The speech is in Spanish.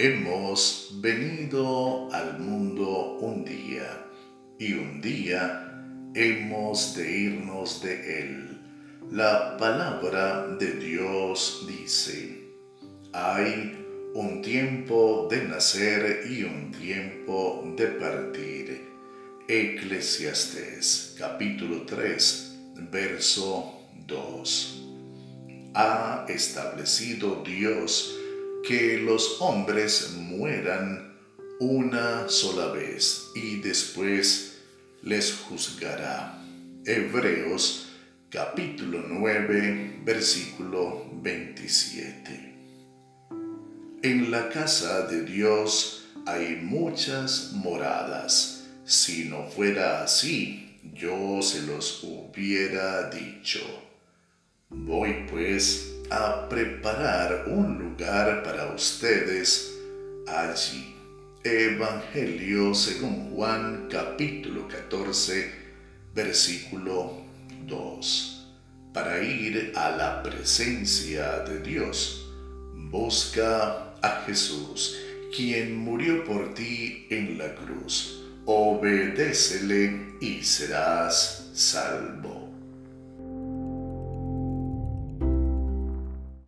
Hemos venido al mundo un día y un día hemos de irnos de él. La palabra de Dios dice, hay un tiempo de nacer y un tiempo de partir. Eclesiastés capítulo 3, verso 2. Ha establecido Dios que los hombres mueran una sola vez y después les juzgará. Hebreos capítulo 9 versículo 27. En la casa de Dios hay muchas moradas. Si no fuera así, yo se los hubiera dicho. Voy pues a preparar un lugar para ustedes allí. Evangelio según Juan capítulo 14 versículo 2. Para ir a la presencia de Dios, busca a Jesús, quien murió por ti en la cruz. Obedécele y serás salvo.